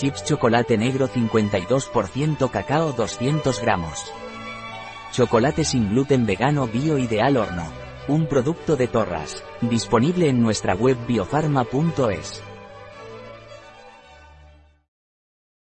Chips chocolate negro 52% cacao 200 gramos. Chocolate sin gluten vegano bio ideal horno. Un producto de Torras. Disponible en nuestra web biofarma.es.